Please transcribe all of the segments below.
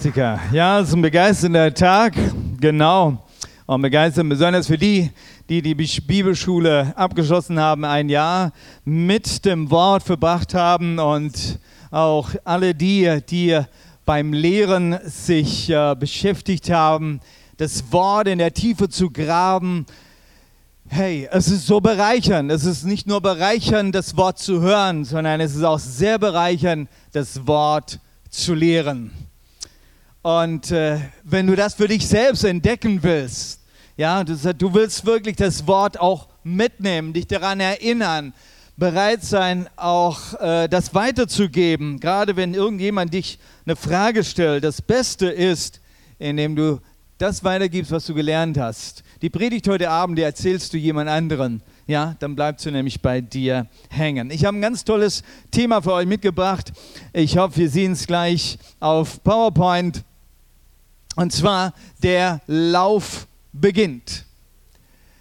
Praktika. Ja, es ist ein begeisternder Tag, genau. Und begeistert besonders für die, die die Bibelschule abgeschlossen haben, ein Jahr mit dem Wort verbracht haben und auch alle die, die beim Lehren sich äh, beschäftigt haben, das Wort in der Tiefe zu graben. Hey, es ist so bereichernd. Es ist nicht nur bereichernd, das Wort zu hören, sondern es ist auch sehr bereichernd, das Wort zu lehren. Und äh, wenn du das für dich selbst entdecken willst, ja, du, du willst wirklich das Wort auch mitnehmen, dich daran erinnern, bereit sein, auch äh, das weiterzugeben, gerade wenn irgendjemand dich eine Frage stellt. Das Beste ist, indem du das weitergibst, was du gelernt hast. Die Predigt heute Abend, die erzählst du jemand anderen. Ja, dann bleibt sie nämlich bei dir hängen. Ich habe ein ganz tolles Thema für euch mitgebracht. Ich hoffe, wir sehen es gleich auf PowerPoint. Und zwar der Lauf beginnt.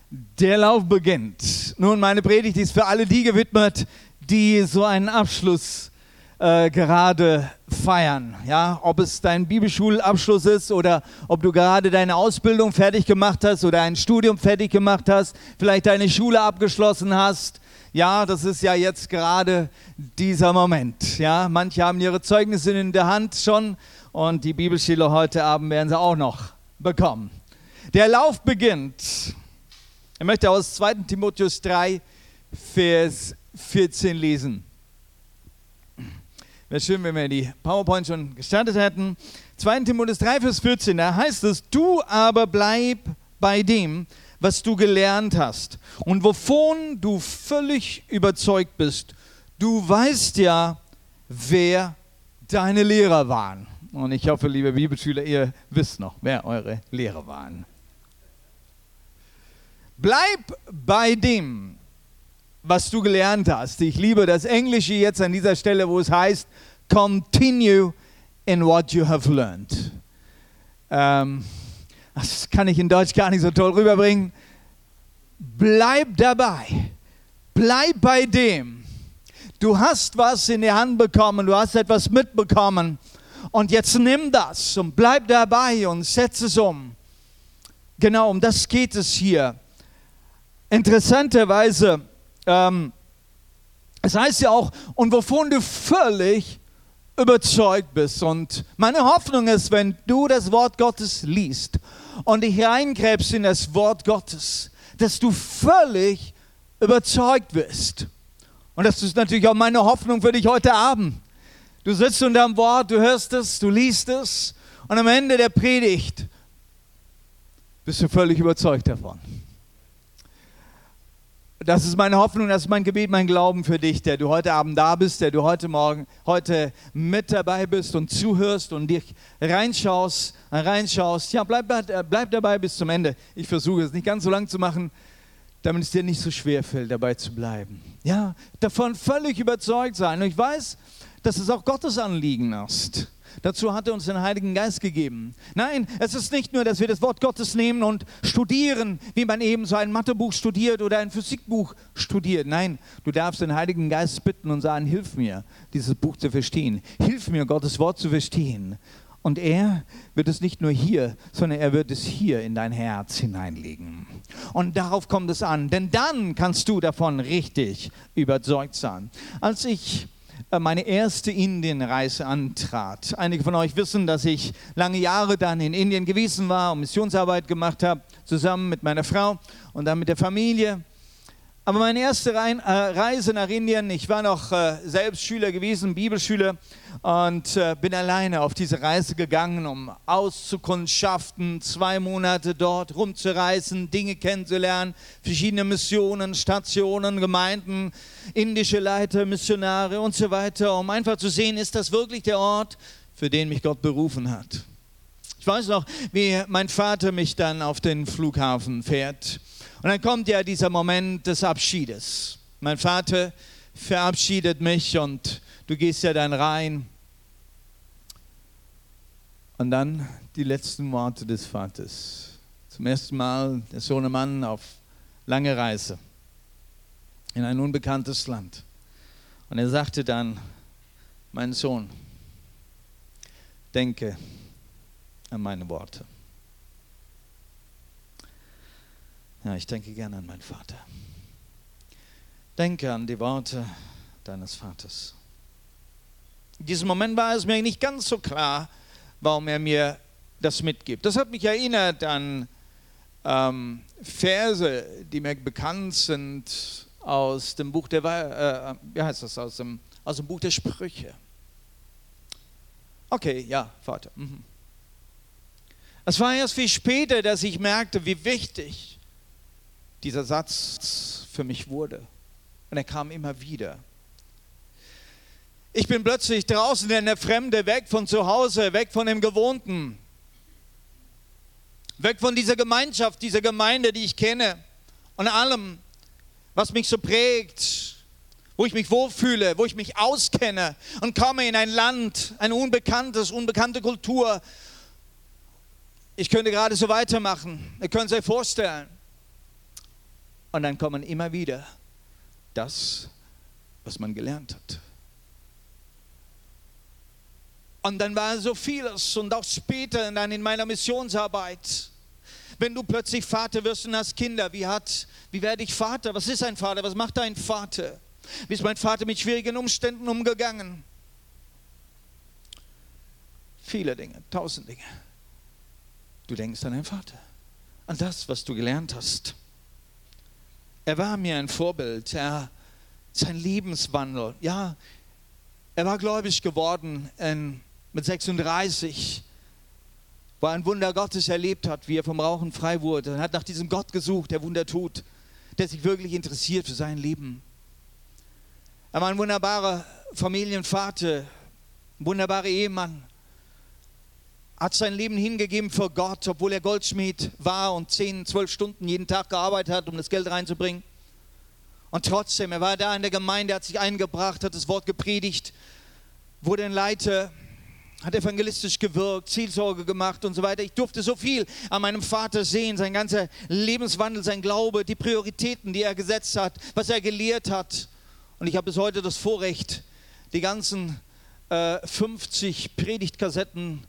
Der Lauf beginnt. Nun, meine Predigt ist für alle die gewidmet, die so einen Abschluss äh, gerade feiern. Ja, ob es dein Bibelschulabschluss ist oder ob du gerade deine Ausbildung fertig gemacht hast oder ein Studium fertig gemacht hast, vielleicht deine Schule abgeschlossen hast. Ja, das ist ja jetzt gerade dieser Moment. Ja, manche haben ihre Zeugnisse in der Hand schon und die Bibelstelle heute Abend werden sie auch noch bekommen. Der Lauf beginnt. Ich möchte aus 2. Timotheus 3, Vers 14 lesen. Wäre schön, wenn wir die PowerPoint schon gestartet hätten. 2. Timotheus 3, Vers 14, da heißt es, du aber bleib bei dem, was du gelernt hast und wovon du völlig überzeugt bist. Du weißt ja, wer deine Lehrer waren. Und ich hoffe, liebe Bibelschüler, ihr wisst noch, wer eure Lehrer waren. Bleib bei dem, was du gelernt hast. Ich liebe das Englische jetzt an dieser Stelle, wo es heißt, continue in what you have learned. Ähm, das kann ich in Deutsch gar nicht so toll rüberbringen. Bleib dabei. Bleib bei dem. Du hast was in die Hand bekommen, du hast etwas mitbekommen und jetzt nimm das und bleib dabei und setz es um. Genau, um das geht es hier. Interessanterweise, ähm, es heißt ja auch, und wovon du völlig überzeugt bist. Und meine Hoffnung ist, wenn du das Wort Gottes liest und dich reingräbst in das Wort Gottes, dass du völlig überzeugt wirst. Und das ist natürlich auch meine Hoffnung für dich heute Abend Du sitzt unter dem Wort, du hörst es, du liest es und am Ende der Predigt bist du völlig überzeugt davon. Das ist meine Hoffnung, das ist mein Gebet, mein Glauben für dich, der du heute Abend da bist, der du heute Morgen, heute mit dabei bist und zuhörst und dich reinschaust, reinschaust. Ja, bleib, bleib dabei bis zum Ende. Ich versuche es nicht ganz so lang zu machen, damit es dir nicht so schwer fällt, dabei zu bleiben. Ja, davon völlig überzeugt sein. Und ich weiß, dass es auch Gottes Anliegen ist. Dazu hat er uns den Heiligen Geist gegeben. Nein, es ist nicht nur, dass wir das Wort Gottes nehmen und studieren, wie man eben so ein Mathebuch studiert oder ein Physikbuch studiert. Nein, du darfst den Heiligen Geist bitten und sagen, hilf mir, dieses Buch zu verstehen. Hilf mir, Gottes Wort zu verstehen. Und er wird es nicht nur hier, sondern er wird es hier in dein Herz hineinlegen. Und darauf kommt es an, denn dann kannst du davon richtig überzeugt sein. Als ich meine erste Indienreise antrat. Einige von euch wissen, dass ich lange Jahre dann in Indien gewesen war und Missionsarbeit gemacht habe, zusammen mit meiner Frau und dann mit der Familie. Aber meine erste äh, Reise nach Indien, ich war noch äh, selbst Schüler gewesen, Bibelschüler, und äh, bin alleine auf diese Reise gegangen, um auszukundschaften, zwei Monate dort rumzureisen, Dinge kennenzulernen, verschiedene Missionen, Stationen, Gemeinden, indische Leiter, Missionare und so weiter, um einfach zu sehen, ist das wirklich der Ort, für den mich Gott berufen hat. Ich weiß noch, wie mein Vater mich dann auf den Flughafen fährt und dann kommt ja dieser Moment des Abschiedes. Mein Vater verabschiedet mich und du gehst ja dann rein. Und dann die letzten Worte des Vaters. Zum ersten Mal der Sohnemann auf lange Reise in ein unbekanntes Land. Und er sagte dann, mein Sohn, denke an meine Worte. Ja, ich denke gerne an meinen Vater. Denke an die Worte deines Vaters. In diesem Moment war es mir nicht ganz so klar, warum er mir das mitgibt. Das hat mich erinnert an ähm, Verse, die mir bekannt sind aus dem Buch der, äh, wie heißt das, aus dem, aus dem Buch der Sprüche. Okay, ja, Vater. Mhm. Es war erst viel später, dass ich merkte, wie wichtig dieser Satz für mich wurde. Und er kam immer wieder. Ich bin plötzlich draußen in der Fremde, weg von zu Hause, weg von dem Gewohnten, weg von dieser Gemeinschaft, dieser Gemeinde, die ich kenne und allem, was mich so prägt, wo ich mich wohlfühle, wo ich mich auskenne und komme in ein Land, eine unbekanntes, unbekannte Kultur. Ich könnte gerade so weitermachen. Ihr könnt es euch vorstellen. Und dann kommen immer wieder das, was man gelernt hat. Und dann war so vieles und auch später dann in meiner Missionsarbeit. Wenn du plötzlich Vater wirst und hast Kinder, wie, hat, wie werde ich Vater? Was ist ein Vater? Was macht ein Vater? Wie ist mein Vater mit schwierigen Umständen umgegangen? Viele Dinge, tausend Dinge. Du denkst an deinen Vater, an das, was du gelernt hast. Er war mir ein Vorbild. Er, sein Lebenswandel, ja, er war gläubig geworden in, mit 36, wo er ein Wunder Gottes erlebt hat, wie er vom Rauchen frei wurde. Er hat nach diesem Gott gesucht, der Wunder tut, der sich wirklich interessiert für sein Leben. Er war ein wunderbarer Familienvater, ein wunderbarer Ehemann, hat sein Leben hingegeben für Gott, obwohl er Goldschmied war und 10, 12 Stunden jeden Tag gearbeitet hat, um das Geld reinzubringen. Und trotzdem, er war da in der Gemeinde, hat sich eingebracht, hat das Wort gepredigt, wurde ein Leiter, hat evangelistisch gewirkt, Zielsorge gemacht und so weiter. Ich durfte so viel an meinem Vater sehen, sein ganzer Lebenswandel, sein Glaube, die Prioritäten, die er gesetzt hat, was er gelehrt hat. Und ich habe bis heute das Vorrecht, die ganzen äh, 50 Predigtkassetten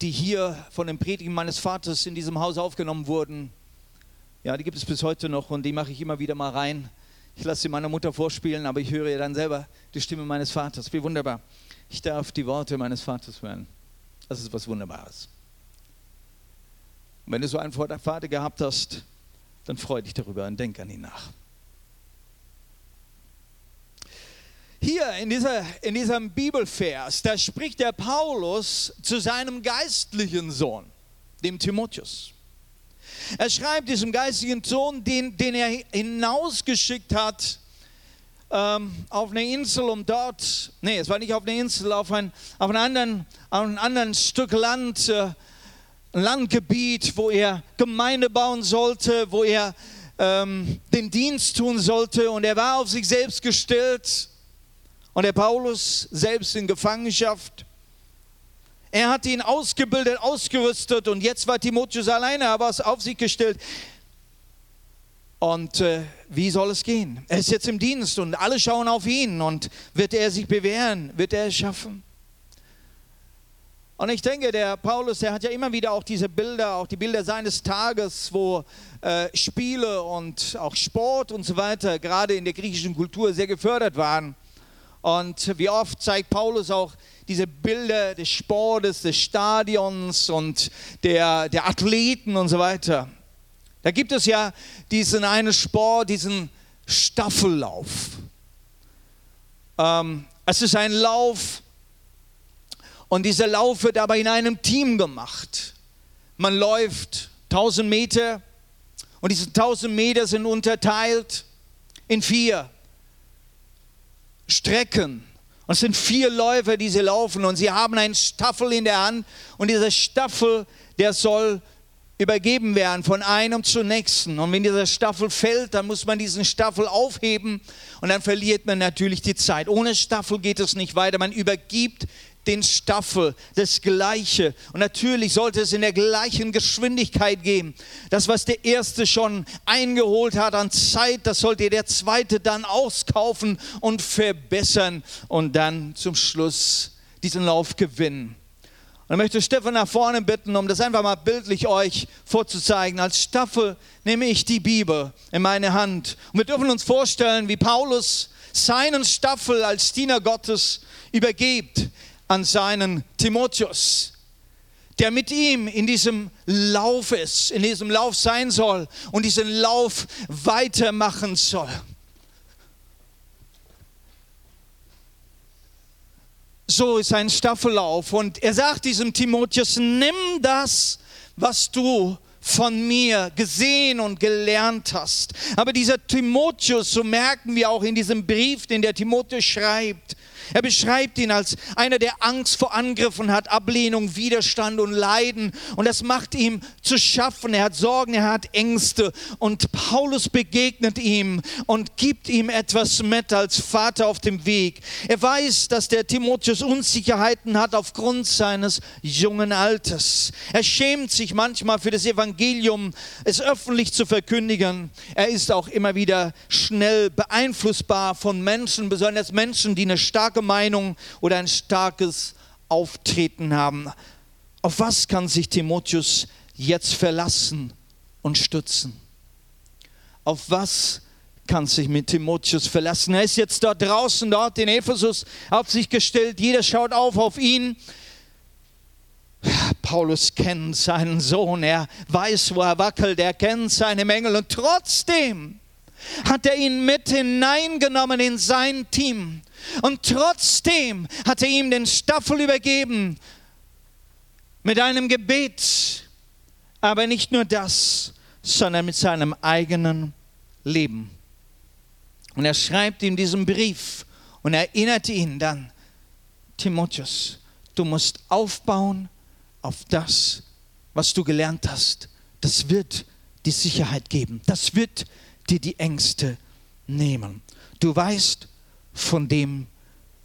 die hier von den Predigen meines Vaters in diesem Haus aufgenommen wurden. Ja, die gibt es bis heute noch und die mache ich immer wieder mal rein. Ich lasse sie meiner Mutter vorspielen, aber ich höre ihr dann selber die Stimme meines Vaters. Wie wunderbar. Ich darf die Worte meines Vaters hören. Das ist was Wunderbares. Und wenn du so einen Vater gehabt hast, dann freu dich darüber und denk an ihn nach. Hier in, dieser, in diesem Bibelvers, da spricht der Paulus zu seinem geistlichen Sohn, dem Timotheus. Er schreibt diesem geistlichen Sohn, den, den er hinausgeschickt hat ähm, auf eine Insel, um dort, nee, es war nicht auf eine Insel, auf ein, auf einen anderen, auf ein anderen Stück Land, äh, Landgebiet, wo er Gemeinde bauen sollte, wo er ähm, den Dienst tun sollte. Und er war auf sich selbst gestellt und der Paulus selbst in Gefangenschaft. Er hat ihn ausgebildet, ausgerüstet und jetzt war Timotheus alleine, aber es auf sich gestellt. Und äh, wie soll es gehen? Er ist jetzt im Dienst und alle schauen auf ihn und wird er sich bewähren? Wird er es schaffen? Und ich denke, der Paulus, der hat ja immer wieder auch diese Bilder, auch die Bilder seines Tages, wo äh, Spiele und auch Sport und so weiter gerade in der griechischen Kultur sehr gefördert waren. Und wie oft zeigt Paulus auch diese Bilder des Sportes, des Stadions und der, der Athleten und so weiter. Da gibt es ja diesen einen Sport, diesen Staffellauf. Ähm, es ist ein Lauf und dieser Lauf wird aber in einem Team gemacht. Man läuft 1000 Meter und diese 1000 Meter sind unterteilt in vier. Strecken. Und es sind vier Läufer, die sie laufen und sie haben einen Staffel in der Hand und dieser Staffel, der soll übergeben werden von einem zum nächsten. Und wenn dieser Staffel fällt, dann muss man diesen Staffel aufheben und dann verliert man natürlich die Zeit. Ohne Staffel geht es nicht weiter. Man übergibt den Staffel, das Gleiche. Und natürlich sollte es in der gleichen Geschwindigkeit gehen. Das, was der Erste schon eingeholt hat an Zeit, das sollte der Zweite dann auskaufen und verbessern und dann zum Schluss diesen Lauf gewinnen. Und ich möchte Stefan nach vorne bitten, um das einfach mal bildlich euch vorzuzeigen. Als Staffel nehme ich die Bibel in meine Hand. Und wir dürfen uns vorstellen, wie Paulus seinen Staffel als Diener Gottes übergibt an seinen Timotheus, der mit ihm in diesem Lauf ist, in diesem Lauf sein soll und diesen Lauf weitermachen soll. So ist ein Staffellauf. Und er sagt diesem Timotheus, nimm das, was du von mir gesehen und gelernt hast. Aber dieser Timotheus, so merken wir auch in diesem Brief, den der Timotheus schreibt, er beschreibt ihn als einer, der Angst vor Angriffen hat, Ablehnung, Widerstand und Leiden. Und das macht ihm zu schaffen. Er hat Sorgen, er hat Ängste. Und Paulus begegnet ihm und gibt ihm etwas mit als Vater auf dem Weg. Er weiß, dass der Timotheus Unsicherheiten hat aufgrund seines jungen Alters. Er schämt sich manchmal für das Evangelium, es öffentlich zu verkündigen. Er ist auch immer wieder schnell beeinflussbar von Menschen, besonders Menschen, die eine starke starke Meinung oder ein starkes Auftreten haben. Auf was kann sich Timotheus jetzt verlassen und stützen? Auf was kann sich mit Timotheus verlassen? Er ist jetzt dort draußen, dort in Ephesus auf sich gestellt. Jeder schaut auf auf ihn. Paulus kennt seinen Sohn, er weiß, wo er wackelt, er kennt seine Mängel und trotzdem hat er ihn mit hineingenommen in sein Team. Und trotzdem hat er ihm den Staffel übergeben mit einem Gebet. Aber nicht nur das, sondern mit seinem eigenen Leben. Und er schreibt ihm diesen Brief und erinnert ihn dann, Timotheus, du musst aufbauen auf das, was du gelernt hast. Das wird die Sicherheit geben. Das wird dir die Ängste nehmen. Du weißt, von dem,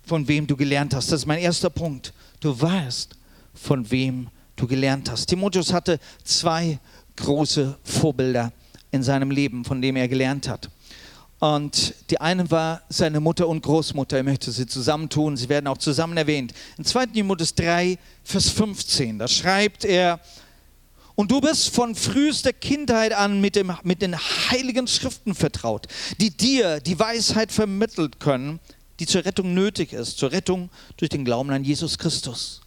von wem du gelernt hast. Das ist mein erster Punkt. Du weißt, von wem du gelernt hast. Timotheus hatte zwei große Vorbilder in seinem Leben, von dem er gelernt hat. Und die eine war seine Mutter und Großmutter. Er möchte sie zusammentun. Sie werden auch zusammen erwähnt. In 2. Timotheus 3, Vers 15, da schreibt er, und du bist von frühester Kindheit an mit, dem, mit den heiligen Schriften vertraut, die dir die Weisheit vermittelt können, die zur Rettung nötig ist, zur Rettung durch den Glauben an Jesus Christus.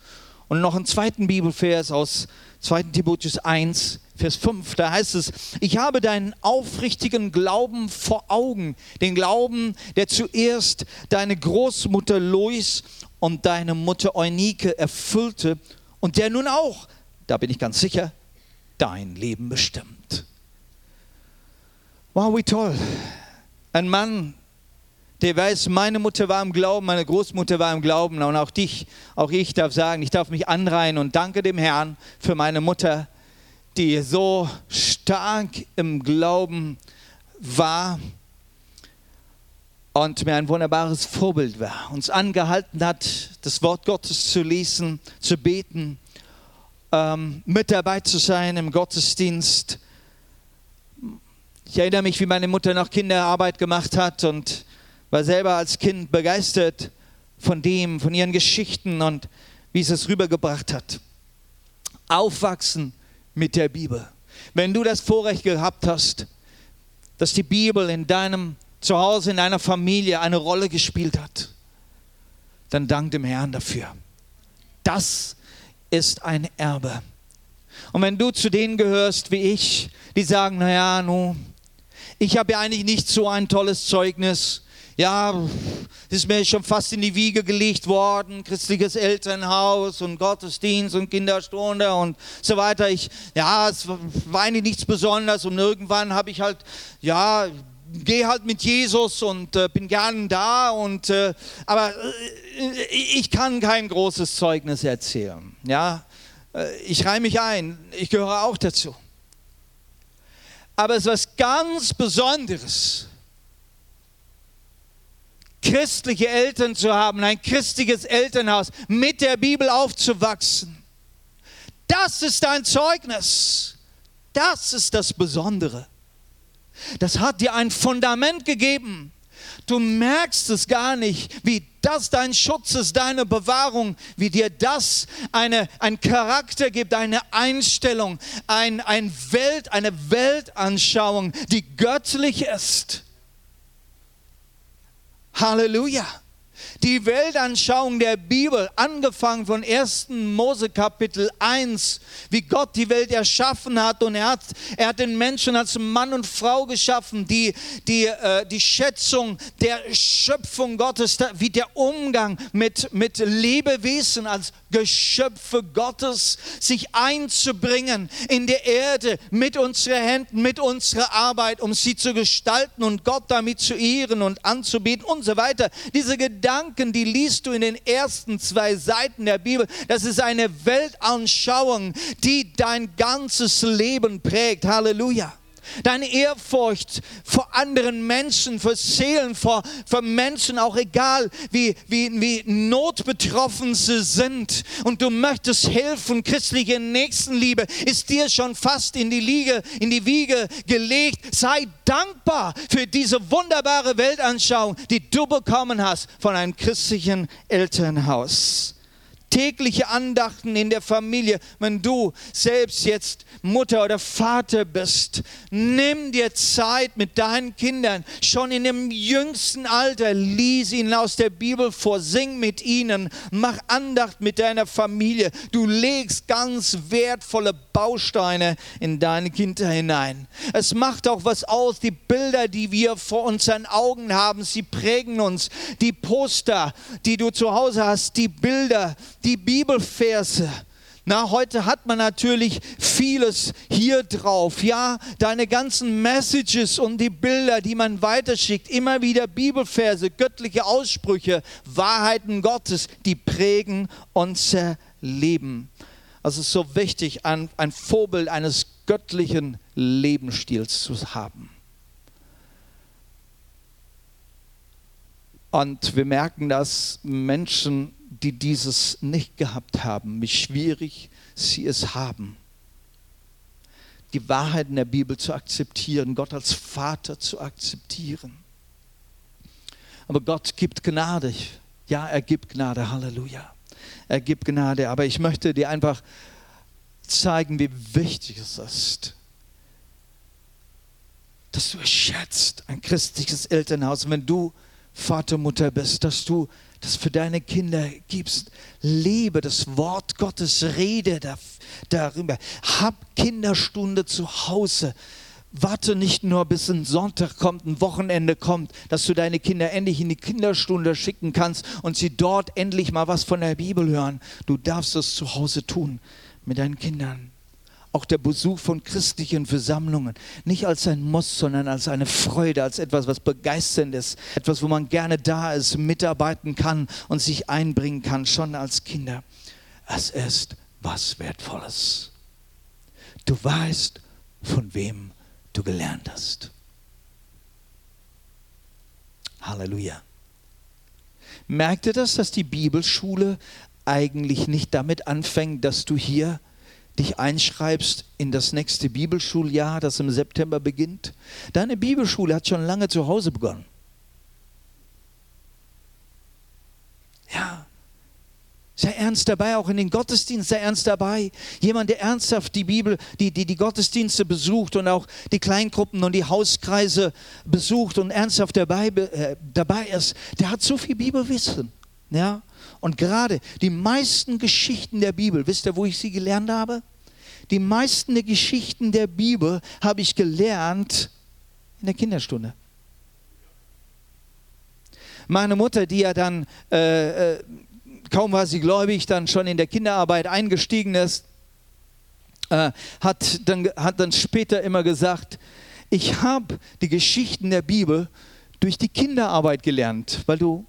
Und noch einen zweiten Bibelvers aus 2. Timotheus 1, Vers 5, da heißt es, ich habe deinen aufrichtigen Glauben vor Augen, den Glauben, der zuerst deine Großmutter Lois und deine Mutter Eunike erfüllte und der nun auch, da bin ich ganz sicher, dein Leben bestimmt. Wow, wie toll. Ein Mann, der weiß, meine Mutter war im Glauben, meine Großmutter war im Glauben und auch dich, auch ich darf sagen, ich darf mich anreihen und danke dem Herrn für meine Mutter, die so stark im Glauben war und mir ein wunderbares Vorbild war, uns angehalten hat, das Wort Gottes zu lesen, zu beten ähm, mit dabei zu sein im Gottesdienst. Ich erinnere mich, wie meine Mutter noch Kinderarbeit gemacht hat und war selber als Kind begeistert von dem, von ihren Geschichten und wie sie es rübergebracht hat. Aufwachsen mit der Bibel. Wenn du das Vorrecht gehabt hast, dass die Bibel in deinem Zuhause, in deiner Familie eine Rolle gespielt hat, dann dank dem Herrn dafür. Das ist ein Erbe. Und wenn du zu denen gehörst wie ich, die sagen, naja, nu, ich habe ja eigentlich nicht so ein tolles Zeugnis. Ja, ist mir schon fast in die Wiege gelegt worden, christliches Elternhaus und Gottesdienst und Kinderstunde und so weiter. Ich, ja, es war eigentlich nichts Besonderes und irgendwann habe ich halt, ja, gehe halt mit Jesus und äh, bin gern da und äh, aber äh, ich kann kein großes Zeugnis erzählen. Ja, äh, ich reihe mich ein, ich gehöre auch dazu. Aber es ist was ganz Besonderes, christliche Eltern zu haben, ein christliches Elternhaus, mit der Bibel aufzuwachsen. Das ist ein Zeugnis. Das ist das Besondere. Das hat dir ein Fundament gegeben. Du merkst es gar nicht, wie das dein Schutz ist, deine Bewahrung, wie dir das eine, ein Charakter gibt, eine Einstellung, ein, ein Welt, eine Weltanschauung, die göttlich ist. Halleluja die Weltanschauung der Bibel, angefangen von 1. Mose Kapitel 1, wie Gott die Welt erschaffen hat und er hat, er hat den Menschen als Mann und Frau geschaffen, die, die, äh, die Schätzung der Schöpfung Gottes, wie der Umgang mit, mit Lebewesen als Geschöpfe Gottes, sich einzubringen in der Erde mit unseren Händen, mit unserer Arbeit, um sie zu gestalten und Gott damit zu ehren und anzubieten und so weiter. Diese Gedanken, die liest du in den ersten zwei Seiten der Bibel. Das ist eine Weltanschauung, die dein ganzes Leben prägt. Halleluja deine Ehrfurcht vor anderen Menschen, vor Seelen, vor, vor Menschen, auch egal wie, wie, wie notbetroffen sie sind. Und du möchtest helfen, christliche Nächstenliebe ist dir schon fast in die, Liege, in die Wiege gelegt. Sei dankbar für diese wunderbare Weltanschauung, die du bekommen hast von einem christlichen Elternhaus tägliche Andachten in der Familie, wenn du selbst jetzt Mutter oder Vater bist. Nimm dir Zeit mit deinen Kindern, schon in dem jüngsten Alter, lies ihnen aus der Bibel vor, sing mit ihnen, mach Andacht mit deiner Familie. Du legst ganz wertvolle Bausteine in deine Kinder hinein. Es macht auch was aus, die Bilder, die wir vor unseren Augen haben, sie prägen uns. Die Poster, die du zu Hause hast, die Bilder, die Bibelverse. Na, heute hat man natürlich vieles hier drauf. Ja, deine ganzen Messages und die Bilder, die man weiterschickt, immer wieder Bibelverse, göttliche Aussprüche, Wahrheiten Gottes, die prägen unser Leben. Also es ist so wichtig, ein, ein Vorbild eines göttlichen Lebensstils zu haben. Und wir merken, dass Menschen die dieses nicht gehabt haben, wie schwierig sie es haben. Die Wahrheit in der Bibel zu akzeptieren, Gott als Vater zu akzeptieren. Aber Gott gibt Gnade. Ja, er gibt Gnade. Halleluja. Er gibt Gnade. Aber ich möchte dir einfach zeigen, wie wichtig es ist, dass du es schätzt, ein christliches Elternhaus. wenn du Vater, Mutter bist, dass du das für deine Kinder gibst. Lebe das Wort Gottes, rede darüber. Hab Kinderstunde zu Hause. Warte nicht nur, bis ein Sonntag kommt, ein Wochenende kommt, dass du deine Kinder endlich in die Kinderstunde schicken kannst und sie dort endlich mal was von der Bibel hören. Du darfst es zu Hause tun mit deinen Kindern auch der Besuch von christlichen Versammlungen nicht als ein Muss, sondern als eine Freude, als etwas, was begeisternd ist, etwas, wo man gerne da ist, mitarbeiten kann und sich einbringen kann, schon als Kinder. Es ist was Wertvolles. Du weißt, von wem du gelernt hast. Halleluja. Merkt ihr das, dass die Bibelschule eigentlich nicht damit anfängt, dass du hier dich einschreibst in das nächste Bibelschuljahr, das im September beginnt. Deine Bibelschule hat schon lange zu Hause begonnen. Ja, sei ernst dabei, auch in den Gottesdienst, sei ernst dabei. Jemand, der ernsthaft die Bibel, die, die, die Gottesdienste besucht und auch die Kleingruppen und die Hauskreise besucht und ernsthaft dabei, äh, dabei ist, der hat so viel Bibelwissen. Ja, und gerade die meisten Geschichten der Bibel, wisst ihr, wo ich sie gelernt habe? Die meisten der Geschichten der Bibel habe ich gelernt in der Kinderstunde. Meine Mutter, die ja dann, äh, äh, kaum war sie gläubig, dann schon in der Kinderarbeit eingestiegen ist, äh, hat, dann, hat dann später immer gesagt, ich habe die Geschichten der Bibel durch die Kinderarbeit gelernt, weil du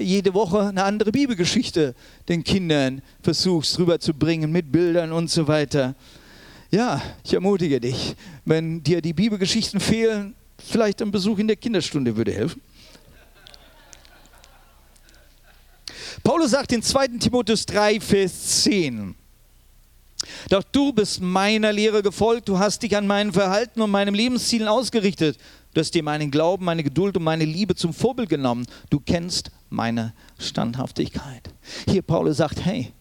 jede Woche eine andere Bibelgeschichte den Kindern versuchst rüberzubringen mit Bildern und so weiter. Ja, ich ermutige dich, wenn dir die Bibelgeschichten fehlen, vielleicht ein Besuch in der Kinderstunde würde helfen. Paulus sagt in 2. Timotheus 3, Vers 10, Doch du bist meiner Lehre gefolgt, du hast dich an meinem Verhalten und meinem Lebenszielen ausgerichtet. Du hast dir meinen Glauben, meine Geduld und meine Liebe zum Vorbild genommen. Du kennst meine Standhaftigkeit. Hier Paulus sagt, hey,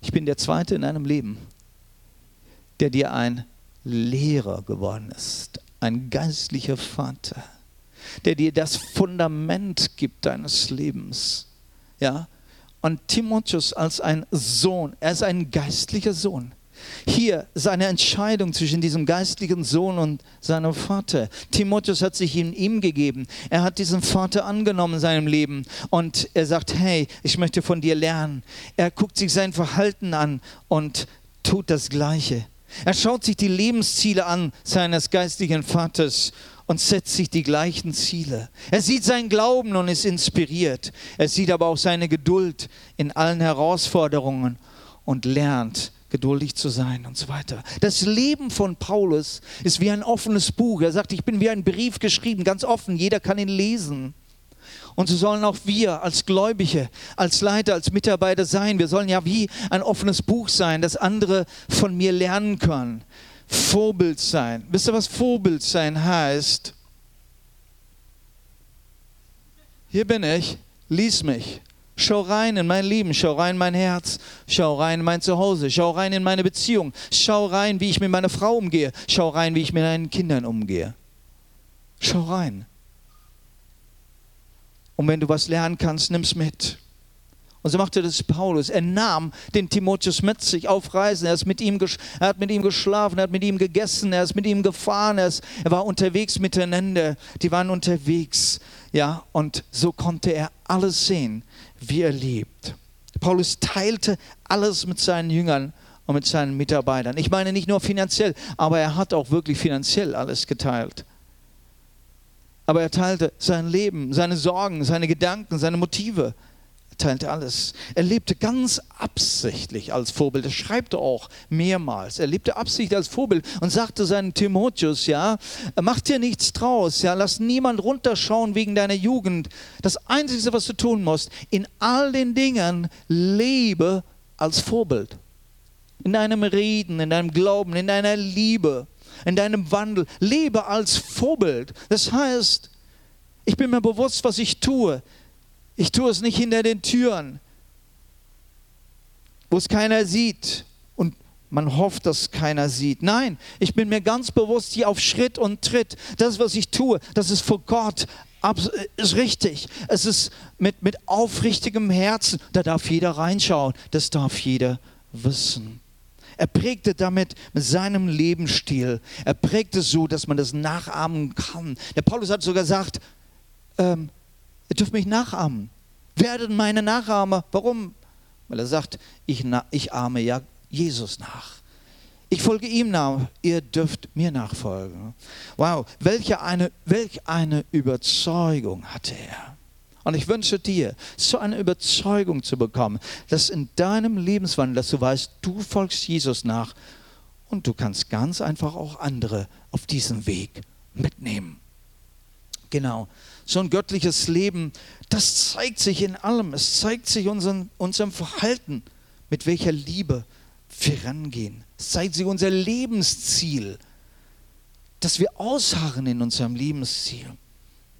ich bin der Zweite in deinem Leben, der dir ein Lehrer geworden ist, ein geistlicher Vater, der dir das Fundament gibt deines Lebens. Ja? Und Timotheus als ein Sohn, er ist ein geistlicher Sohn. Hier seine Entscheidung zwischen diesem geistlichen Sohn und seinem Vater. Timotheus hat sich in ihm gegeben. Er hat diesen Vater angenommen in seinem Leben und er sagt, hey, ich möchte von dir lernen. Er guckt sich sein Verhalten an und tut das Gleiche. Er schaut sich die Lebensziele an seines geistlichen Vaters und setzt sich die gleichen Ziele. Er sieht seinen Glauben und ist inspiriert. Er sieht aber auch seine Geduld in allen Herausforderungen und lernt geduldig zu sein und so weiter. Das Leben von Paulus ist wie ein offenes Buch. Er sagt, ich bin wie ein Brief geschrieben, ganz offen, jeder kann ihn lesen. Und so sollen auch wir als Gläubige, als Leiter, als Mitarbeiter sein. Wir sollen ja wie ein offenes Buch sein, das andere von mir lernen können. Vorbild sein. Wisst ihr, was Vorbild sein heißt? Hier bin ich, lies mich. Schau rein in mein Leben, schau rein in mein Herz, schau rein in mein Zuhause, schau rein in meine Beziehung, schau rein, wie ich mit meiner Frau umgehe, schau rein, wie ich mit meinen Kindern umgehe. Schau rein. Und wenn du was lernen kannst, nimm's mit. Und so machte das Paulus. Er nahm den Timotheus mit sich auf Reisen. Er, ist mit ihm, er hat mit ihm geschlafen, er hat mit ihm gegessen, er ist mit ihm gefahren, er, ist, er war unterwegs miteinander. Die waren unterwegs. Ja, und so konnte er alles sehen, wie er lebt. Paulus teilte alles mit seinen Jüngern und mit seinen Mitarbeitern. Ich meine nicht nur finanziell, aber er hat auch wirklich finanziell alles geteilt. Aber er teilte sein Leben, seine Sorgen, seine Gedanken, seine Motive. Er teilte alles. Er lebte ganz absichtlich als Vorbild. Er schreibt auch mehrmals. Er lebte absichtlich als Vorbild und sagte seinem Timotheus, ja, mach dir nichts draus, ja, lass niemand runterschauen wegen deiner Jugend. Das Einzige, was du tun musst, in all den Dingen lebe als Vorbild. In deinem Reden, in deinem Glauben, in deiner Liebe in deinem Wandel. Lebe als Vorbild. Das heißt, ich bin mir bewusst, was ich tue. Ich tue es nicht hinter den Türen, wo es keiner sieht und man hofft, dass keiner sieht. Nein, ich bin mir ganz bewusst hier auf Schritt und Tritt. Das, was ich tue, das ist vor Gott ist richtig. Es ist mit, mit aufrichtigem Herzen. Da darf jeder reinschauen. Das darf jeder wissen. Er prägte damit mit seinem Lebensstil. Er prägte so, dass man das nachahmen kann. Der Paulus hat sogar gesagt, ähm, ihr dürft mich nachahmen. Werdet meine Nachahmer. Warum? Weil er sagt, ich, ich ahme ja Jesus nach. Ich folge ihm nach, ihr dürft mir nachfolgen. Wow, welche eine, welch eine Überzeugung hatte er. Und ich wünsche dir, so eine Überzeugung zu bekommen, dass in deinem Lebenswandel, dass du weißt, du folgst Jesus nach und du kannst ganz einfach auch andere auf diesem Weg mitnehmen. Genau. So ein göttliches Leben, das zeigt sich in allem. Es zeigt sich in unserem Verhalten, mit welcher Liebe wir rangehen. Es zeigt sich unser Lebensziel, dass wir ausharren in unserem Lebensziel.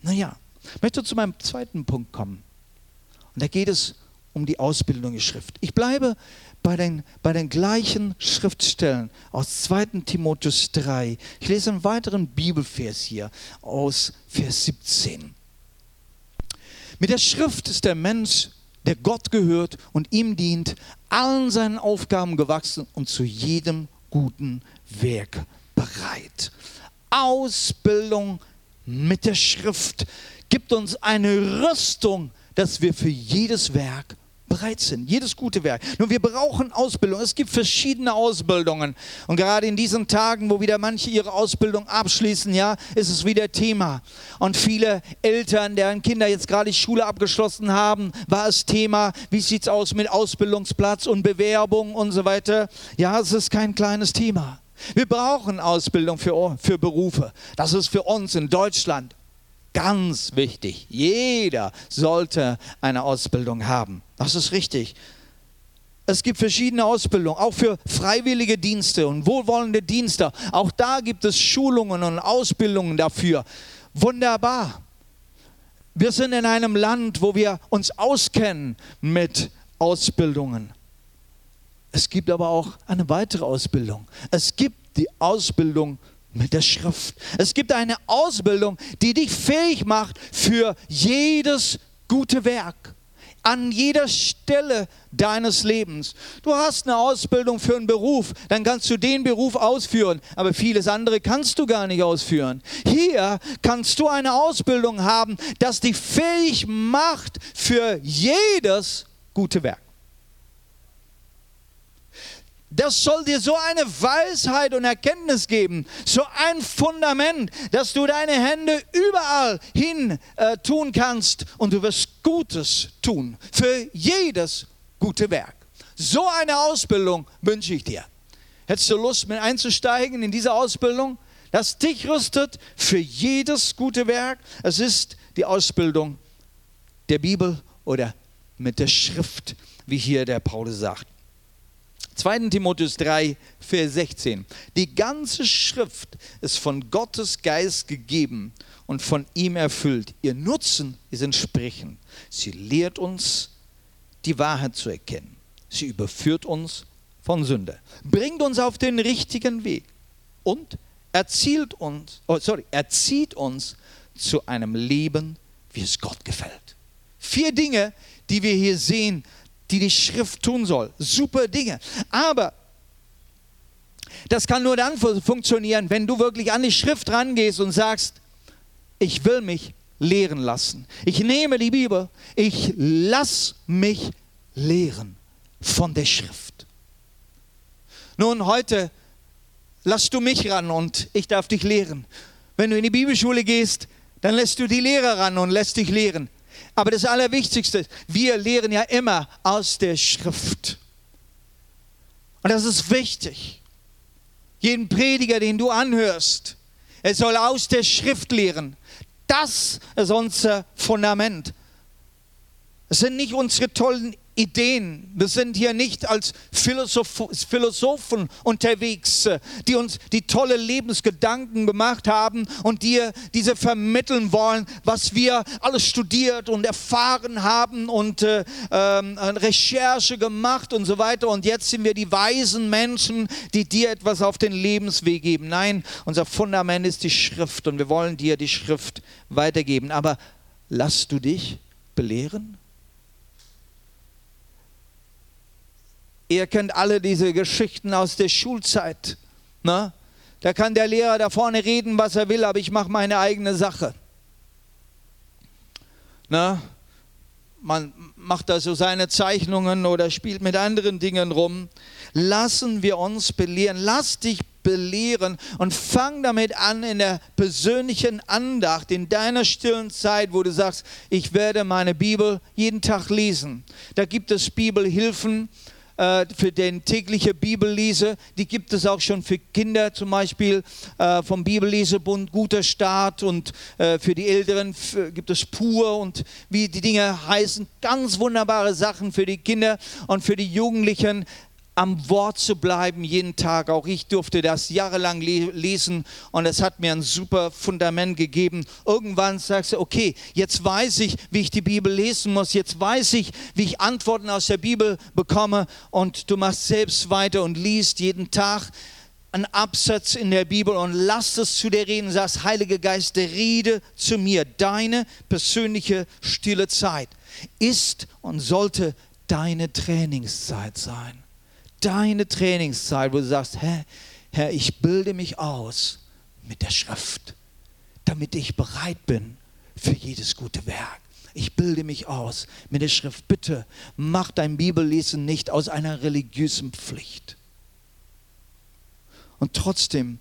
Naja, ich möchte zu meinem zweiten Punkt kommen. Und da geht es um die Ausbildung der Schrift. Ich bleibe bei den, bei den gleichen Schriftstellen aus 2. Timotheus 3. Ich lese einen weiteren Bibelvers hier aus Vers 17. Mit der Schrift ist der Mensch, der Gott gehört und ihm dient, allen seinen Aufgaben gewachsen und zu jedem guten Werk bereit. Ausbildung mit der Schrift gibt uns eine Rüstung, dass wir für jedes Werk bereit sind, jedes gute Werk. Nur wir brauchen Ausbildung. Es gibt verschiedene Ausbildungen. Und gerade in diesen Tagen, wo wieder manche ihre Ausbildung abschließen, ja, ist es wieder Thema. Und viele Eltern, deren Kinder jetzt gerade die Schule abgeschlossen haben, war es Thema, wie sieht es aus mit Ausbildungsplatz und Bewerbung und so weiter. Ja, es ist kein kleines Thema. Wir brauchen Ausbildung für, für Berufe. Das ist für uns in Deutschland ganz wichtig. Jeder sollte eine Ausbildung haben. Das ist richtig. es gibt verschiedene Ausbildungen, auch für freiwillige Dienste und wohlwollende Dienste. Auch da gibt es Schulungen und Ausbildungen dafür. Wunderbar. Wir sind in einem Land, wo wir uns auskennen mit Ausbildungen. Es gibt aber auch eine weitere Ausbildung. Es gibt die Ausbildung mit der Schrift. Es gibt eine Ausbildung, die dich fähig macht für jedes gute Werk an jeder Stelle deines Lebens. Du hast eine Ausbildung für einen Beruf, dann kannst du den Beruf ausführen, aber vieles andere kannst du gar nicht ausführen. Hier kannst du eine Ausbildung haben, das dich fähig macht für jedes gute Werk. Das soll dir so eine Weisheit und Erkenntnis geben, so ein Fundament, dass du deine Hände überall hin äh, tun kannst und du wirst Gutes tun für jedes gute Werk. So eine Ausbildung wünsche ich dir. Hättest du Lust, mit einzusteigen in diese Ausbildung, das dich rüstet für jedes gute Werk? Es ist die Ausbildung der Bibel oder mit der Schrift, wie hier der Paulus sagt. 2. Timotheus 3, Vers 16. Die ganze Schrift ist von Gottes Geist gegeben und von ihm erfüllt. Ihr Nutzen ist entsprechend. Sie lehrt uns, die Wahrheit zu erkennen. Sie überführt uns von Sünde, bringt uns auf den richtigen Weg und erzielt uns, oh sorry, erzieht uns zu einem Leben, wie es Gott gefällt. Vier Dinge, die wir hier sehen, die die Schrift tun soll. Super Dinge. Aber das kann nur dann funktionieren, wenn du wirklich an die Schrift rangehst und sagst, ich will mich lehren lassen. Ich nehme die Bibel, ich lass mich lehren von der Schrift. Nun, heute lass du mich ran und ich darf dich lehren. Wenn du in die Bibelschule gehst, dann lässt du die Lehrer ran und lässt dich lehren. Aber das Allerwichtigste, wir lehren ja immer aus der Schrift. Und das ist wichtig. Jeden Prediger, den du anhörst, er soll aus der Schrift lehren. Das ist unser Fundament. Es sind nicht unsere tollen Ideen. Wir sind hier nicht als Philosoph Philosophen unterwegs, äh, die uns die tolle Lebensgedanken gemacht haben und dir diese vermitteln wollen, was wir alles studiert und erfahren haben und äh, äh, Recherche gemacht und so weiter. Und jetzt sind wir die weisen Menschen, die dir etwas auf den Lebensweg geben. Nein, unser Fundament ist die Schrift und wir wollen dir die Schrift weitergeben. Aber lass du dich belehren? Ihr kennt alle diese Geschichten aus der Schulzeit. Ne? Da kann der Lehrer da vorne reden, was er will, aber ich mache meine eigene Sache. Ne? Man macht da so seine Zeichnungen oder spielt mit anderen Dingen rum. Lassen wir uns belehren. Lass dich belehren und fang damit an in der persönlichen Andacht, in deiner stillen Zeit, wo du sagst, ich werde meine Bibel jeden Tag lesen. Da gibt es Bibelhilfen äh, für den tägliche Bibellese. Die gibt es auch schon für Kinder, zum Beispiel äh, vom Bibellesebund Guter Start und äh, für die Älteren gibt es Pur und wie die Dinge heißen. Ganz wunderbare Sachen für die Kinder und für die Jugendlichen am Wort zu bleiben jeden Tag. Auch ich durfte das jahrelang lesen und es hat mir ein super Fundament gegeben. Irgendwann sagst du, okay, jetzt weiß ich, wie ich die Bibel lesen muss. Jetzt weiß ich, wie ich Antworten aus der Bibel bekomme und du machst selbst weiter und liest jeden Tag einen Absatz in der Bibel und lass es zu dir reden. Sagst, Heiliger Geist, rede zu mir. Deine persönliche stille Zeit ist und sollte deine Trainingszeit sein deine Trainingszeit, wo du sagst, Herr, Herr, ich bilde mich aus mit der Schrift, damit ich bereit bin für jedes gute Werk. Ich bilde mich aus mit der Schrift. Bitte mach dein Bibellesen nicht aus einer religiösen Pflicht. Und trotzdem,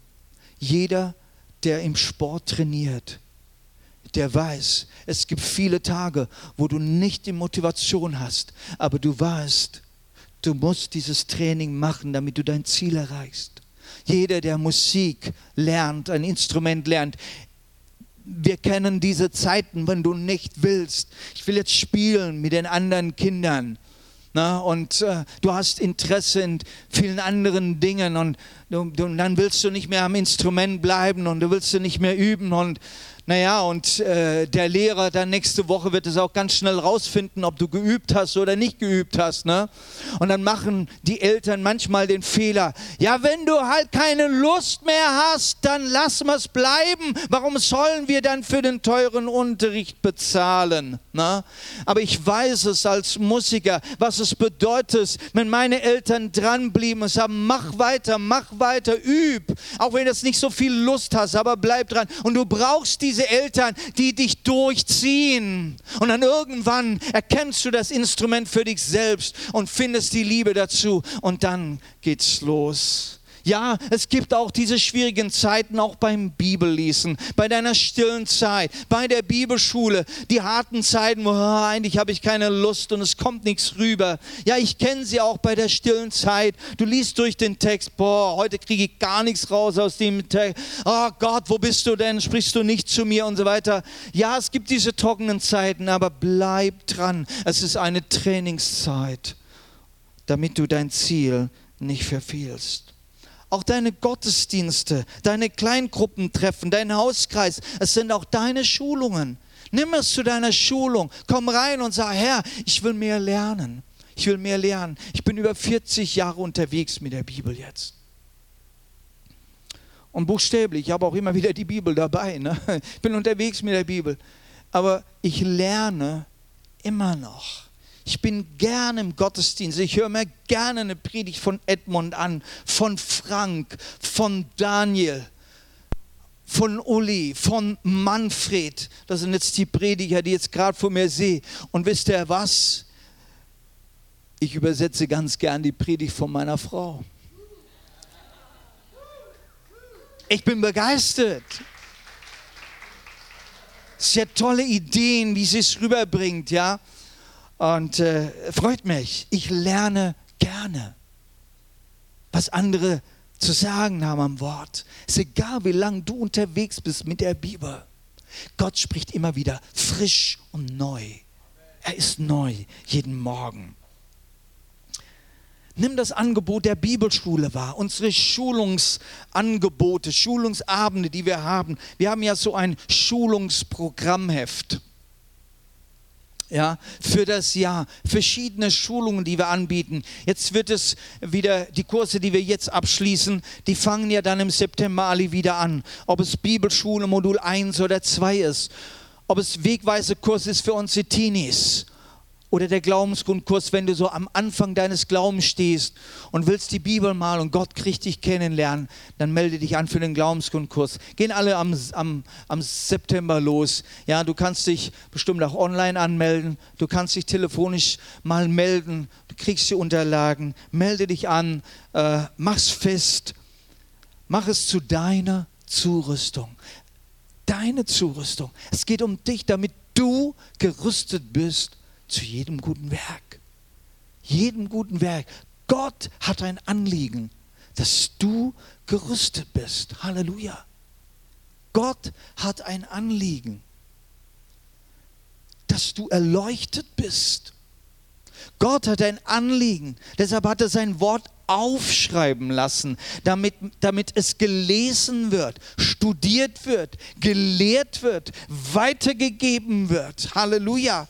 jeder, der im Sport trainiert, der weiß, es gibt viele Tage, wo du nicht die Motivation hast, aber du weißt, Du musst dieses Training machen, damit du dein Ziel erreichst. Jeder, der Musik lernt, ein Instrument lernt, wir kennen diese Zeiten, wenn du nicht willst. Ich will jetzt spielen mit den anderen Kindern. Na, und äh, du hast Interesse in vielen anderen Dingen und, und, und dann willst du nicht mehr am Instrument bleiben und du willst du nicht mehr üben und naja, und äh, der Lehrer dann nächste Woche wird es auch ganz schnell rausfinden, ob du geübt hast oder nicht geübt hast. Ne? Und dann machen die Eltern manchmal den Fehler, ja, wenn du halt keine Lust mehr hast, dann lass es bleiben. Warum sollen wir dann für den teuren Unterricht bezahlen? Ne? Aber ich weiß es als Musiker, was es bedeutet, wenn meine Eltern dranblieben und sagen, mach weiter, mach weiter, üb. Auch wenn du nicht so viel Lust hast, aber bleib dran. Und du brauchst diese diese Eltern, die dich durchziehen. Und dann irgendwann erkennst du das Instrument für dich selbst und findest die Liebe dazu. Und dann geht's los. Ja, es gibt auch diese schwierigen Zeiten, auch beim Bibellesen, bei deiner stillen Zeit, bei der Bibelschule, die harten Zeiten, wo oh, eigentlich habe ich keine Lust und es kommt nichts rüber. Ja, ich kenne sie auch bei der stillen Zeit. Du liest durch den Text, boah, heute kriege ich gar nichts raus aus dem Text. Oh Gott, wo bist du denn? Sprichst du nicht zu mir und so weiter. Ja, es gibt diese trockenen Zeiten, aber bleib dran. Es ist eine Trainingszeit, damit du dein Ziel nicht verfehlst auch deine Gottesdienste, deine Kleingruppentreffen, dein Hauskreis, es sind auch deine Schulungen. Nimm es zu deiner Schulung, komm rein und sag, Herr, ich will mehr lernen. Ich will mehr lernen. Ich bin über 40 Jahre unterwegs mit der Bibel jetzt. Und buchstäblich, ich habe auch immer wieder die Bibel dabei. Ne? Ich bin unterwegs mit der Bibel. Aber ich lerne immer noch. Ich bin gerne im Gottesdienst. Ich höre mir gerne eine Predigt von Edmund an, von Frank, von Daniel, von Uli, von Manfred. Das sind jetzt die Prediger, die ich jetzt gerade vor mir sehe. Und wisst ihr was? Ich übersetze ganz gern die Predigt von meiner Frau. Ich bin begeistert. Sehr tolle Ideen, wie sie es rüberbringt, ja. Und äh, freut mich, ich lerne gerne, was andere zu sagen haben am Wort. Es ist egal, wie lange du unterwegs bist mit der Bibel. Gott spricht immer wieder frisch und neu. Er ist neu jeden Morgen. Nimm das Angebot der Bibelschule wahr, unsere Schulungsangebote, Schulungsabende, die wir haben. Wir haben ja so ein Schulungsprogrammheft ja, für das Jahr. Verschiedene Schulungen, die wir anbieten. Jetzt wird es wieder, die Kurse, die wir jetzt abschließen, die fangen ja dann im September alle wieder an. Ob es Bibelschule Modul 1 oder 2 ist. Ob es Wegweisekurs ist für unsere Teenies oder der Glaubensgrundkurs, wenn du so am Anfang deines Glaubens stehst und willst die Bibel mal und Gott dich kennenlernen, dann melde dich an für den Glaubensgrundkurs. Gehen alle am, am, am September los. Ja, du kannst dich bestimmt auch online anmelden. Du kannst dich telefonisch mal melden. Du kriegst die Unterlagen. Melde dich an. Äh, mach's fest. Mach es zu deiner Zurüstung. Deine Zurüstung. Es geht um dich, damit du gerüstet bist zu jedem guten Werk. Jedem guten Werk. Gott hat ein Anliegen, dass du gerüstet bist. Halleluja. Gott hat ein Anliegen, dass du erleuchtet bist. Gott hat ein Anliegen, deshalb hat er sein Wort aufschreiben lassen, damit, damit es gelesen wird, studiert wird, gelehrt wird, weitergegeben wird. Halleluja.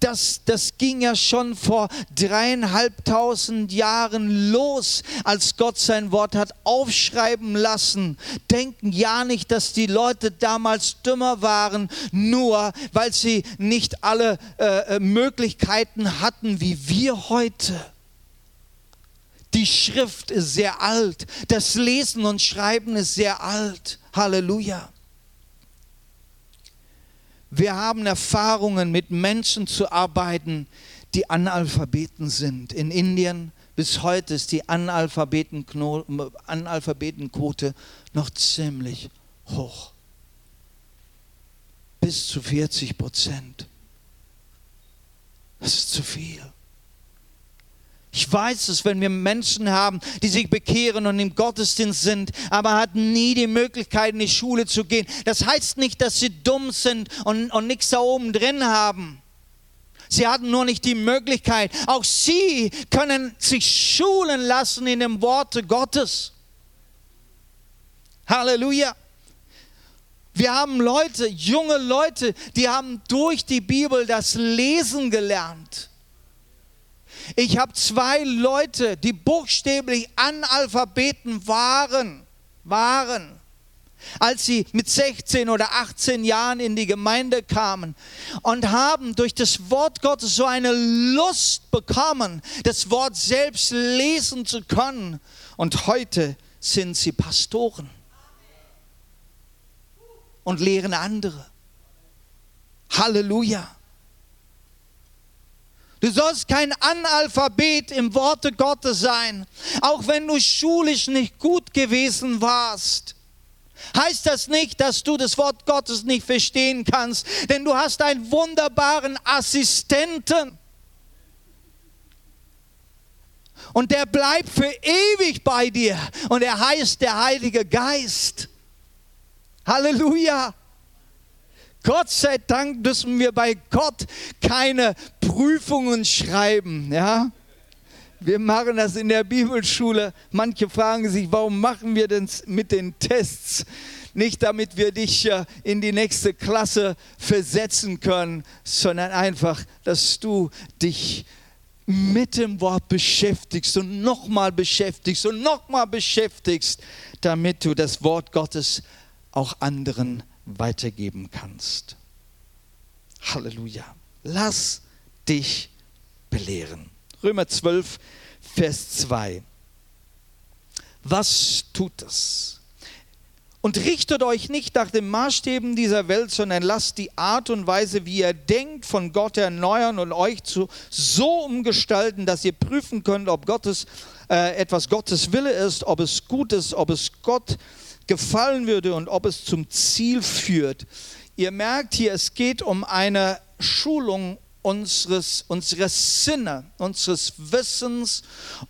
Das, das ging ja schon vor dreieinhalbtausend Jahren los, als Gott sein Wort hat aufschreiben lassen. Denken ja nicht, dass die Leute damals dümmer waren, nur weil sie nicht alle äh, äh Möglichkeiten hatten wie wir heute. Die Schrift ist sehr alt. Das Lesen und Schreiben ist sehr alt. Halleluja. Wir haben Erfahrungen mit Menschen zu arbeiten, die Analphabeten sind. In Indien bis heute ist die Analphabetenquote noch ziemlich hoch. Bis zu 40 Prozent. Das ist zu viel. Ich weiß es, wenn wir Menschen haben, die sich bekehren und im Gottesdienst sind, aber hatten nie die Möglichkeit, in die Schule zu gehen. Das heißt nicht, dass sie dumm sind und, und nichts da oben drin haben. Sie hatten nur nicht die Möglichkeit. Auch sie können sich schulen lassen in dem Worte Gottes. Halleluja. Wir haben Leute, junge Leute, die haben durch die Bibel das Lesen gelernt. Ich habe zwei Leute, die buchstäblich Analphabeten waren, waren als sie mit 16 oder 18 Jahren in die Gemeinde kamen und haben durch das Wort Gottes so eine Lust bekommen, das Wort selbst lesen zu können. Und heute sind sie Pastoren und lehren andere. Halleluja. Du sollst kein Analphabet im Worte Gottes sein, auch wenn du schulisch nicht gut gewesen warst heißt das nicht, dass du das Wort Gottes nicht verstehen kannst, denn du hast einen wunderbaren Assistenten. Und der bleibt für ewig bei dir. Und er heißt der Heilige Geist. Halleluja. Gott sei Dank müssen wir bei Gott keine Prüfungen schreiben. Ja? Wir machen das in der Bibelschule. Manche fragen sich, warum machen wir denn mit den Tests? Nicht damit wir dich äh, in die nächste Klasse versetzen können, sondern einfach, dass du dich mit dem Wort beschäftigst und nochmal beschäftigst und nochmal beschäftigst, damit du das Wort Gottes auch anderen weitergeben kannst. Halleluja. Lass dich belehren. Römer 12, Vers 2. Was tut es? Und richtet euch nicht nach den Maßstäben dieser Welt, sondern lasst die Art und Weise, wie ihr denkt, von Gott erneuern und euch zu, so umgestalten, dass ihr prüfen könnt, ob Gottes, äh, etwas Gottes Wille ist, ob es gut ist, ob es Gott gefallen würde und ob es zum Ziel führt. Ihr merkt hier, es geht um eine Schulung unseres, unseres Sinne, unseres Wissens,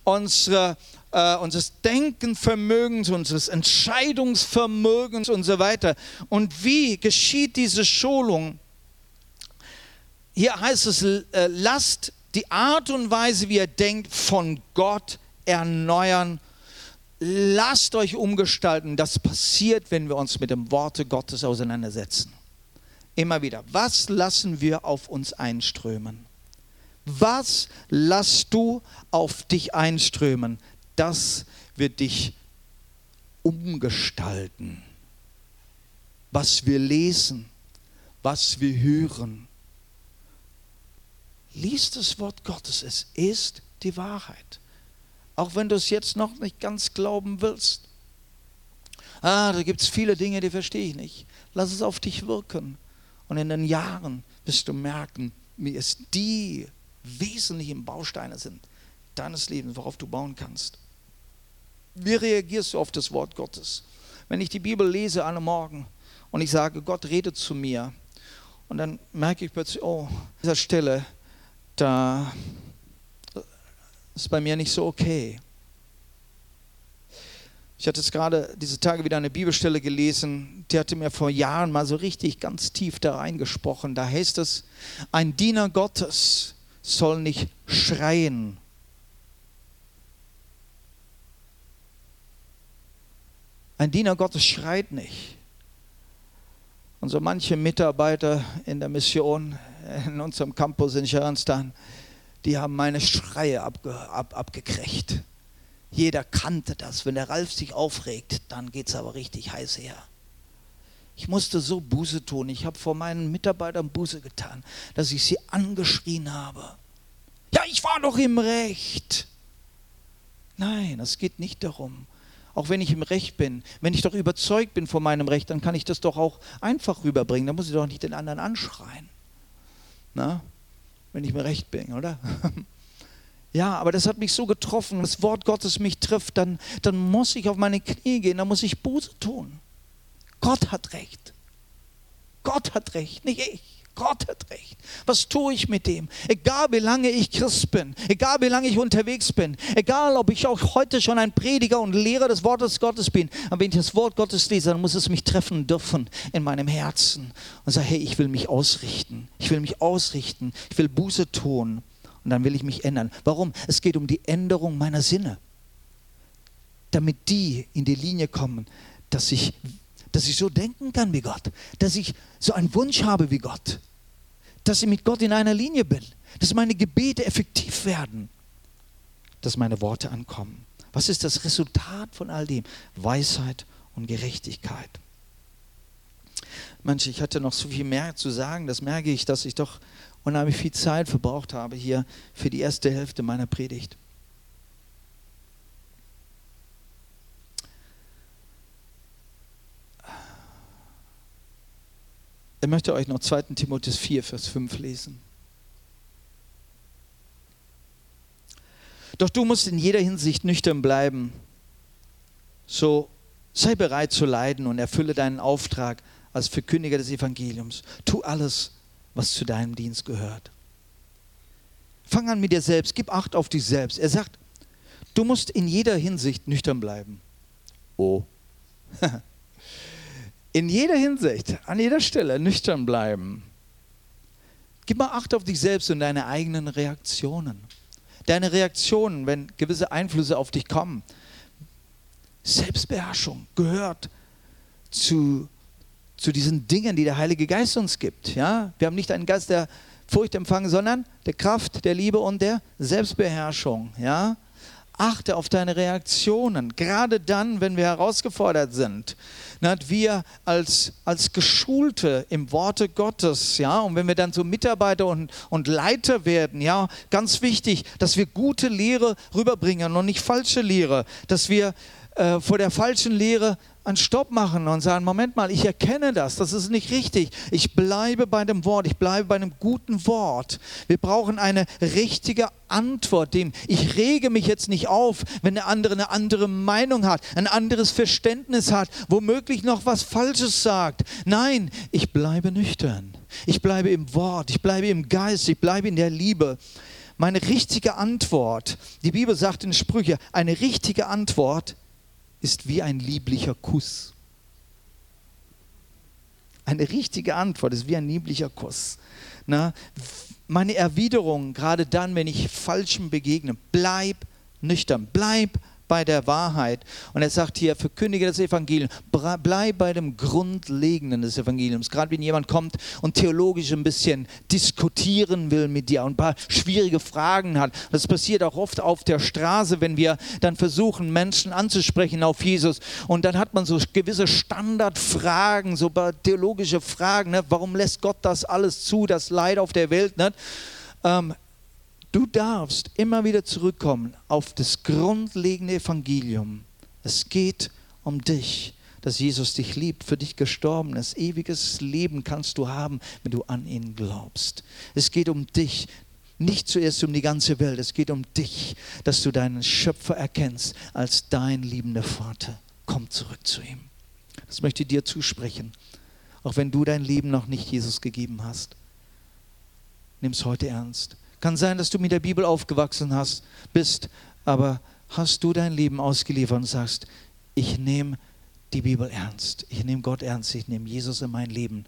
unsere, äh, unseres Denkenvermögens, unseres Entscheidungsvermögens und so weiter. Und wie geschieht diese Schulung? Hier heißt es, äh, lasst die Art und Weise, wie ihr denkt, von Gott erneuern. Lasst euch umgestalten. Das passiert, wenn wir uns mit dem Worte Gottes auseinandersetzen. Immer wieder. Was lassen wir auf uns einströmen? Was lässt du auf dich einströmen? Das wird dich umgestalten. Was wir lesen, was wir hören. Lies das Wort Gottes, es ist die Wahrheit. Auch wenn du es jetzt noch nicht ganz glauben willst. Ah, da gibt es viele Dinge, die verstehe ich nicht. Lass es auf dich wirken. Und in den Jahren wirst du merken, wie es die wesentlichen Bausteine sind deines Lebens, worauf du bauen kannst. Wie reagierst du auf das Wort Gottes? Wenn ich die Bibel lese einem Morgen und ich sage, Gott redet zu mir, und dann merke ich plötzlich, oh, an dieser Stelle, da ist bei mir nicht so okay. Ich hatte jetzt gerade diese Tage wieder eine Bibelstelle gelesen, die hatte mir vor Jahren mal so richtig ganz tief da reingesprochen. Da heißt es, ein Diener Gottes soll nicht schreien. Ein Diener Gottes schreit nicht. Und so manche Mitarbeiter in der Mission, in unserem Campus in Scharanstan, die haben meine Schreie abge, ab, abgekriegt. Jeder kannte das. Wenn der Ralf sich aufregt, dann geht es aber richtig heiß her. Ich musste so Buße tun. Ich habe vor meinen Mitarbeitern Buße getan, dass ich sie angeschrien habe. Ja, ich war doch im Recht. Nein, es geht nicht darum. Auch wenn ich im Recht bin, wenn ich doch überzeugt bin von meinem Recht, dann kann ich das doch auch einfach rüberbringen. Da muss ich doch nicht den anderen anschreien. Na? Wenn ich im Recht bin, oder? Ja, aber das hat mich so getroffen, das Wort Gottes mich trifft, dann, dann muss ich auf meine Knie gehen, dann muss ich Buße tun. Gott hat recht. Gott hat recht, nicht ich. Gott hat recht. Was tue ich mit dem? Egal wie lange ich Christ bin, egal wie lange ich unterwegs bin, egal ob ich auch heute schon ein Prediger und Lehrer des Wortes Gottes bin, aber wenn ich das Wort Gottes lese, dann muss es mich treffen dürfen in meinem Herzen und sage, hey, ich will mich ausrichten. Ich will mich ausrichten. Ich will Buße tun. Und dann will ich mich ändern. Warum? Es geht um die Änderung meiner Sinne. Damit die in die Linie kommen, dass ich dass ich so denken kann wie Gott, dass ich so einen Wunsch habe wie Gott, dass ich mit Gott in einer Linie bin, dass meine Gebete effektiv werden, dass meine Worte ankommen. Was ist das Resultat von all dem? Weisheit und Gerechtigkeit. Mensch, ich hatte noch so viel mehr zu sagen, das merke ich, dass ich doch unheimlich viel Zeit verbraucht habe hier für die erste Hälfte meiner Predigt. Ich möchte euch noch 2. Timotheus 4, Vers 5 lesen. Doch du musst in jeder Hinsicht nüchtern bleiben. So sei bereit zu leiden und erfülle deinen Auftrag als Verkündiger des Evangeliums. Tu alles, was zu deinem Dienst gehört. Fang an mit dir selbst, gib Acht auf dich selbst. Er sagt, du musst in jeder Hinsicht nüchtern bleiben. Oh. in jeder Hinsicht, an jeder Stelle nüchtern bleiben. Gib mal Acht auf dich selbst und deine eigenen Reaktionen. Deine Reaktionen, wenn gewisse Einflüsse auf dich kommen. Selbstbeherrschung gehört zu, zu diesen Dingen, die der Heilige Geist uns gibt. Ja? Wir haben nicht einen Geist der Furcht empfangen, sondern der Kraft, der Liebe und der Selbstbeherrschung. Ja? Achte auf deine Reaktionen, gerade dann, wenn wir herausgefordert sind. Wir als, als Geschulte im Worte Gottes, ja, und wenn wir dann so Mitarbeiter und, und Leiter werden, ja, ganz wichtig, dass wir gute Lehre rüberbringen und nicht falsche Lehre, dass wir äh, vor der falschen Lehre einen Stopp machen und sagen, Moment mal, ich erkenne das, das ist nicht richtig. Ich bleibe bei dem Wort, ich bleibe bei einem guten Wort. Wir brauchen eine richtige Antwort dem. Ich rege mich jetzt nicht auf, wenn der andere eine andere Meinung hat, ein anderes Verständnis hat, womöglich noch was Falsches sagt. Nein, ich bleibe nüchtern. Ich bleibe im Wort, ich bleibe im Geist, ich bleibe in der Liebe. Meine richtige Antwort, die Bibel sagt in Sprüche, eine richtige Antwort ist wie ein lieblicher Kuss. Eine richtige Antwort ist wie ein lieblicher Kuss. Na, meine Erwiderung, gerade dann, wenn ich Falschem begegne, bleib nüchtern, bleib bei der Wahrheit. Und er sagt hier, verkündige das Evangelium, bleib bei dem Grundlegenden des Evangeliums. Gerade wenn jemand kommt und theologisch ein bisschen diskutieren will mit dir und ein paar schwierige Fragen hat. Das passiert auch oft auf der Straße, wenn wir dann versuchen, Menschen anzusprechen auf Jesus. Und dann hat man so gewisse Standardfragen, so theologische Fragen. Ne? Warum lässt Gott das alles zu, das Leid auf der Welt? Ne? Ähm, Du darfst immer wieder zurückkommen auf das grundlegende Evangelium. Es geht um dich, dass Jesus dich liebt, für dich gestorben ist. Ewiges Leben kannst du haben, wenn du an ihn glaubst. Es geht um dich, nicht zuerst um die ganze Welt. Es geht um dich, dass du deinen Schöpfer erkennst als dein liebender Vater. Komm zurück zu ihm. Das möchte ich dir zusprechen. Auch wenn du dein Leben noch nicht Jesus gegeben hast. Nimm es heute ernst. Kann sein, dass du mit der Bibel aufgewachsen hast, bist, aber hast du dein Leben ausgeliefert und sagst, ich nehme die Bibel ernst, ich nehme Gott ernst, ich nehme Jesus in mein Leben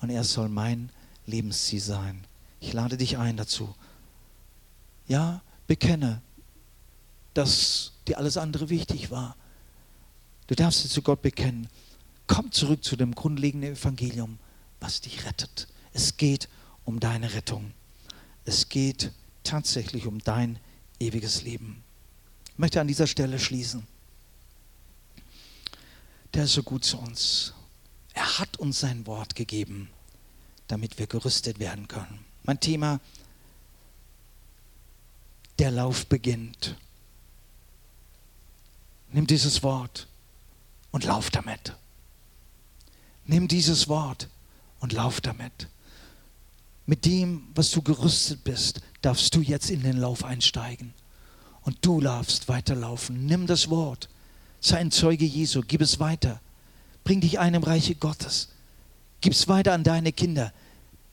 und er soll mein Lebensziel sein. Ich lade dich ein dazu. Ja, bekenne, dass dir alles andere wichtig war. Du darfst es zu Gott bekennen. Komm zurück zu dem grundlegenden Evangelium, was dich rettet. Es geht um deine Rettung. Es geht tatsächlich um dein ewiges Leben. Ich möchte an dieser Stelle schließen. Der ist so gut zu uns. Er hat uns sein Wort gegeben, damit wir gerüstet werden können. Mein Thema, der Lauf beginnt. Nimm dieses Wort und lauf damit. Nimm dieses Wort und lauf damit mit dem, was du gerüstet bist, darfst du jetzt in den Lauf einsteigen. Und du darfst weiterlaufen. Nimm das Wort. Sei ein Zeuge Jesu. Gib es weiter. Bring dich ein im Reiche Gottes. Gib es weiter an deine Kinder.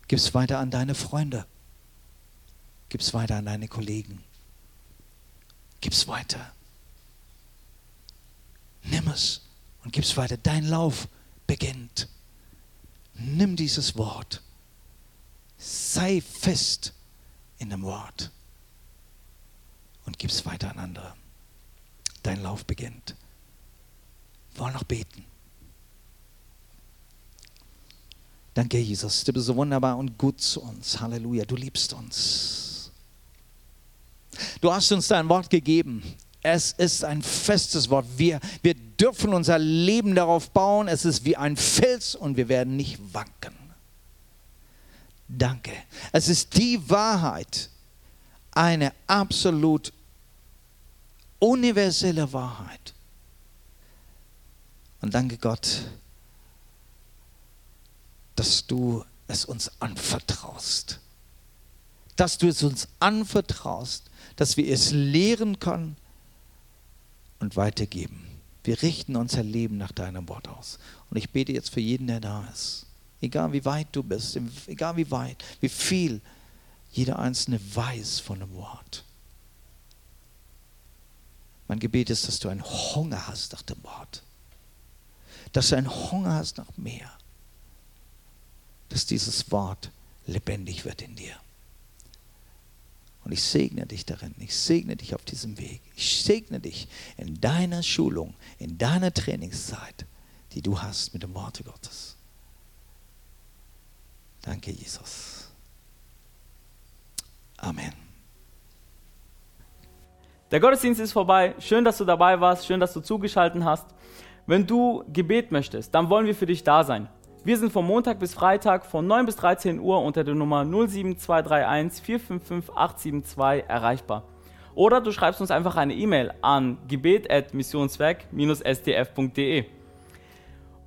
Gib's weiter an deine Freunde. Gib's weiter an deine Kollegen. Gib's weiter. Nimm es und gib's weiter. Dein Lauf beginnt. Nimm dieses Wort. Sei fest in dem Wort und gib's weiter an andere. Dein Lauf beginnt. Wir wollen noch beten. Danke, Jesus. Du bist so wunderbar und gut zu uns. Halleluja. Du liebst uns. Du hast uns dein Wort gegeben. Es ist ein festes Wort. Wir, wir dürfen unser Leben darauf bauen. Es ist wie ein Fels und wir werden nicht wanken. Danke. Es ist die Wahrheit. Eine absolut universelle Wahrheit. Und danke Gott, dass du es uns anvertraust. Dass du es uns anvertraust, dass wir es lehren können und weitergeben. Wir richten unser Leben nach deinem Wort aus. Und ich bete jetzt für jeden, der da ist. Egal wie weit du bist, egal wie weit, wie viel jeder Einzelne weiß von dem Wort. Mein Gebet ist, dass du einen Hunger hast nach dem Wort. Dass du einen Hunger hast nach mehr dass dieses Wort lebendig wird in dir. Und ich segne dich darin. Ich segne dich auf diesem Weg. Ich segne dich in deiner Schulung, in deiner Trainingszeit, die du hast mit dem Wort Gottes. Danke, Jesus. Amen. Der Gottesdienst ist vorbei. Schön, dass du dabei warst. Schön, dass du zugeschaltet hast. Wenn du Gebet möchtest, dann wollen wir für dich da sein. Wir sind von Montag bis Freitag von 9 bis 13 Uhr unter der Nummer 07231 455 872 erreichbar. Oder du schreibst uns einfach eine E-Mail an gebet.missionswerk-stf.de.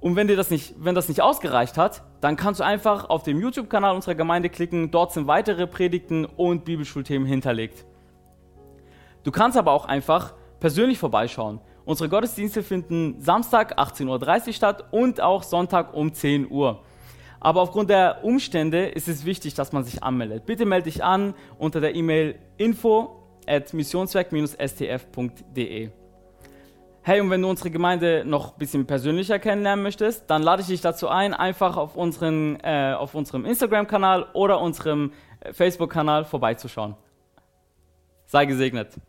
Und wenn dir das nicht, wenn das nicht ausgereicht hat, dann kannst du einfach auf dem YouTube-Kanal unserer Gemeinde klicken. Dort sind weitere Predigten und Bibelschulthemen hinterlegt. Du kannst aber auch einfach persönlich vorbeischauen. Unsere Gottesdienste finden Samstag 18.30 Uhr statt und auch Sonntag um 10 Uhr. Aber aufgrund der Umstände ist es wichtig, dass man sich anmeldet. Bitte melde dich an unter der E-Mail info at missionswerk-stf.de. Hey, und wenn du unsere Gemeinde noch ein bisschen persönlicher kennenlernen möchtest, dann lade ich dich dazu ein, einfach auf, unseren, äh, auf unserem Instagram-Kanal oder unserem äh, Facebook-Kanal vorbeizuschauen. Sei gesegnet.